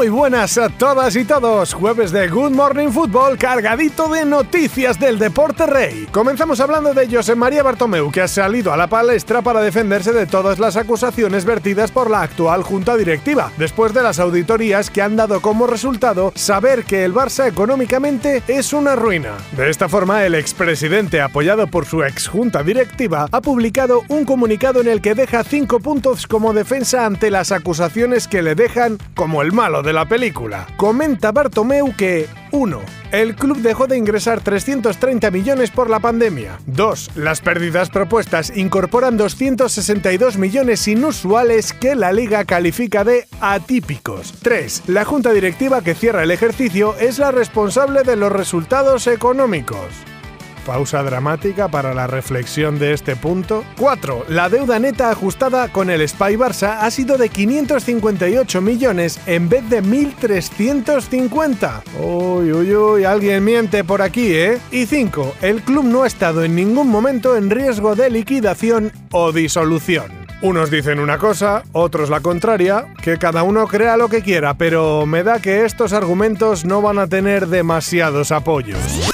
Muy buenas a todas y todos. Jueves de Good Morning Football cargadito de noticias del deporte rey. Comenzamos hablando de José María Bartomeu, que ha salido a la palestra para defenderse de todas las acusaciones vertidas por la actual junta directiva, después de las auditorías que han dado como resultado saber que el Barça económicamente es una ruina. De esta forma, el expresidente, apoyado por su ex junta directiva, ha publicado un comunicado en el que deja cinco puntos como defensa ante las acusaciones que le dejan como el malo de la película. Comenta Bartomeu que 1. El club dejó de ingresar 330 millones por la pandemia. 2. Las pérdidas propuestas incorporan 262 millones inusuales que la liga califica de atípicos. 3. La junta directiva que cierra el ejercicio es la responsable de los resultados económicos. Pausa dramática para la reflexión de este punto. 4. La deuda neta ajustada con el Spy Barça ha sido de 558 millones en vez de 1.350. Uy, uy, uy, alguien miente por aquí, ¿eh? Y 5. El club no ha estado en ningún momento en riesgo de liquidación o disolución. Unos dicen una cosa, otros la contraria, que cada uno crea lo que quiera, pero me da que estos argumentos no van a tener demasiados apoyos.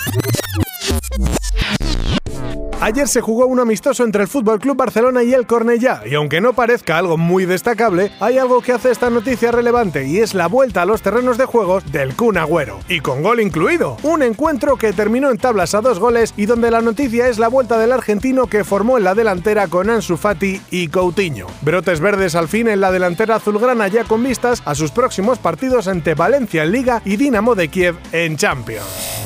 Ayer se jugó un amistoso entre el Fútbol Club Barcelona y el Cornellá, y aunque no parezca algo muy destacable, hay algo que hace esta noticia relevante y es la vuelta a los terrenos de juegos del Kun Agüero, y con gol incluido. Un encuentro que terminó en tablas a dos goles y donde la noticia es la vuelta del argentino que formó en la delantera con Ansu Fati y Coutinho. Brotes verdes al fin en la delantera azulgrana ya con vistas a sus próximos partidos ante Valencia en Liga y Dinamo de Kiev en Champions.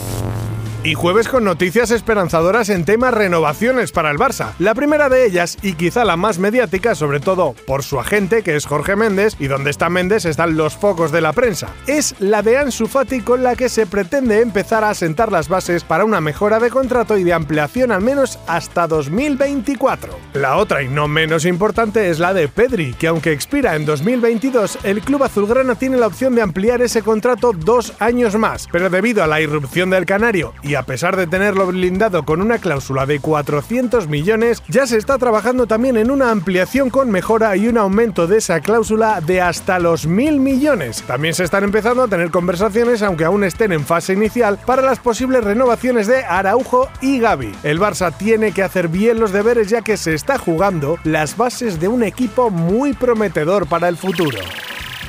Y jueves con noticias esperanzadoras en temas renovaciones para el Barça. La primera de ellas, y quizá la más mediática, sobre todo por su agente, que es Jorge Méndez, y donde está Méndez están los focos de la prensa, es la de Ansu Fati con la que se pretende empezar a sentar las bases para una mejora de contrato y de ampliación al menos hasta 2024. La otra y no menos importante es la de Pedri, que aunque expira en 2022, el club azulgrana tiene la opción de ampliar ese contrato dos años más, pero debido a la irrupción del Canario y a pesar de tenerlo blindado con una cláusula de 400 millones, ya se está trabajando también en una ampliación con mejora y un aumento de esa cláusula de hasta los mil millones. También se están empezando a tener conversaciones, aunque aún estén en fase inicial, para las posibles renovaciones de Araujo y Gaby. El Barça tiene que hacer bien los deberes ya que se está jugando las bases de un equipo muy prometedor para el futuro.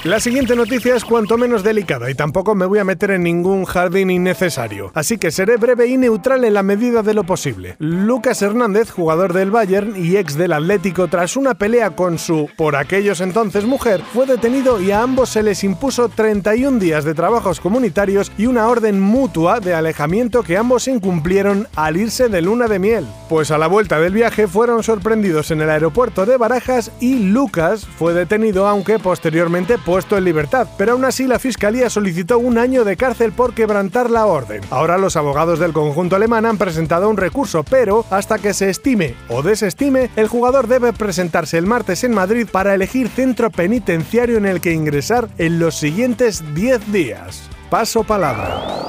La siguiente noticia es cuanto menos delicada y tampoco me voy a meter en ningún jardín innecesario, así que seré breve y neutral en la medida de lo posible. Lucas Hernández, jugador del Bayern y ex del Atlético, tras una pelea con su, por aquellos entonces mujer, fue detenido y a ambos se les impuso 31 días de trabajos comunitarios y una orden mutua de alejamiento que ambos incumplieron al irse de luna de miel. Pues a la vuelta del viaje fueron sorprendidos en el aeropuerto de Barajas y Lucas fue detenido aunque posteriormente puesto en libertad, pero aún así la Fiscalía solicitó un año de cárcel por quebrantar la orden. Ahora los abogados del conjunto alemán han presentado un recurso, pero hasta que se estime o desestime, el jugador debe presentarse el martes en Madrid para elegir centro penitenciario en el que ingresar en los siguientes 10 días. Paso palabra.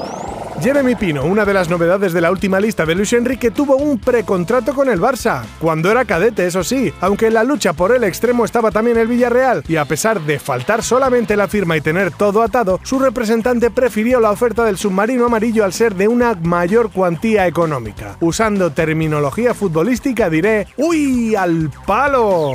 Jeremy Pino, una de las novedades de la última lista de Luis Enrique, tuvo un precontrato con el Barça, cuando era cadete, eso sí, aunque en la lucha por el extremo estaba también el Villarreal, y a pesar de faltar solamente la firma y tener todo atado, su representante prefirió la oferta del submarino amarillo al ser de una mayor cuantía económica. Usando terminología futbolística diré, ¡Uy, al palo!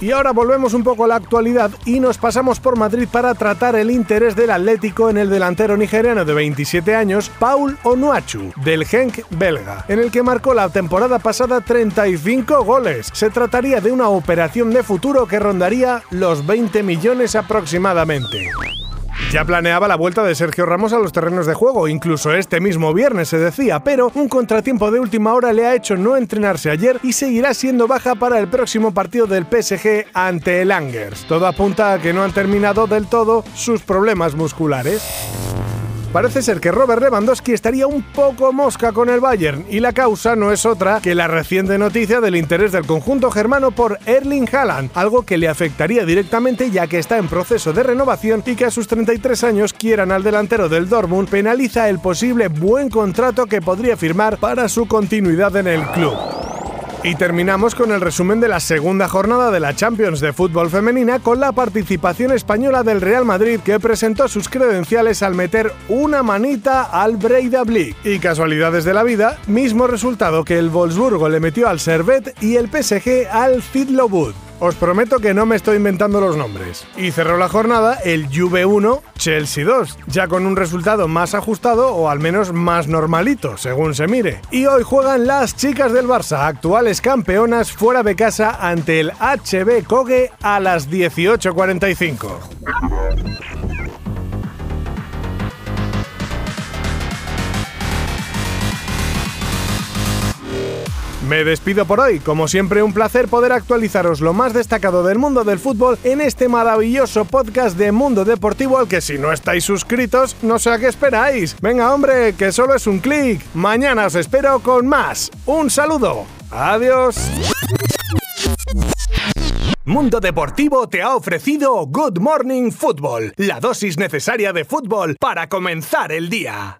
Y ahora volvemos un poco a la actualidad y nos pasamos por Madrid para tratar el interés del Atlético en el delantero nigeriano de 27 años, Paul Onuachu, del Genk belga, en el que marcó la temporada pasada 35 goles. Se trataría de una operación de futuro que rondaría los 20 millones aproximadamente. Ya planeaba la vuelta de Sergio Ramos a los terrenos de juego, incluso este mismo viernes se decía, pero un contratiempo de última hora le ha hecho no entrenarse ayer y seguirá siendo baja para el próximo partido del PSG ante el Angers. Todo apunta a que no han terminado del todo sus problemas musculares. Parece ser que Robert Lewandowski estaría un poco mosca con el Bayern y la causa no es otra que la reciente noticia del interés del conjunto germano por Erling Haaland, algo que le afectaría directamente ya que está en proceso de renovación y que a sus 33 años quieran al delantero del Dortmund penaliza el posible buen contrato que podría firmar para su continuidad en el club. Y terminamos con el resumen de la segunda jornada de la Champions de fútbol femenina con la participación española del Real Madrid que presentó sus credenciales al meter una manita al Breidablik. Y casualidades de la vida, mismo resultado que el Wolfsburgo le metió al Servet y el PSG al Zidlobud. Os prometo que no me estoy inventando los nombres. Y cerró la jornada el Juve 1, Chelsea 2, ya con un resultado más ajustado o al menos más normalito, según se mire. Y hoy juegan las chicas del Barça, actuales campeonas fuera de casa ante el HB Koge a las 18.45. Me despido por hoy, como siempre un placer poder actualizaros lo más destacado del mundo del fútbol en este maravilloso podcast de Mundo Deportivo al que si no estáis suscritos no sé a qué esperáis. Venga hombre, que solo es un clic. Mañana os espero con más. Un saludo. Adiós. Mundo Deportivo te ha ofrecido Good Morning Football, la dosis necesaria de fútbol para comenzar el día.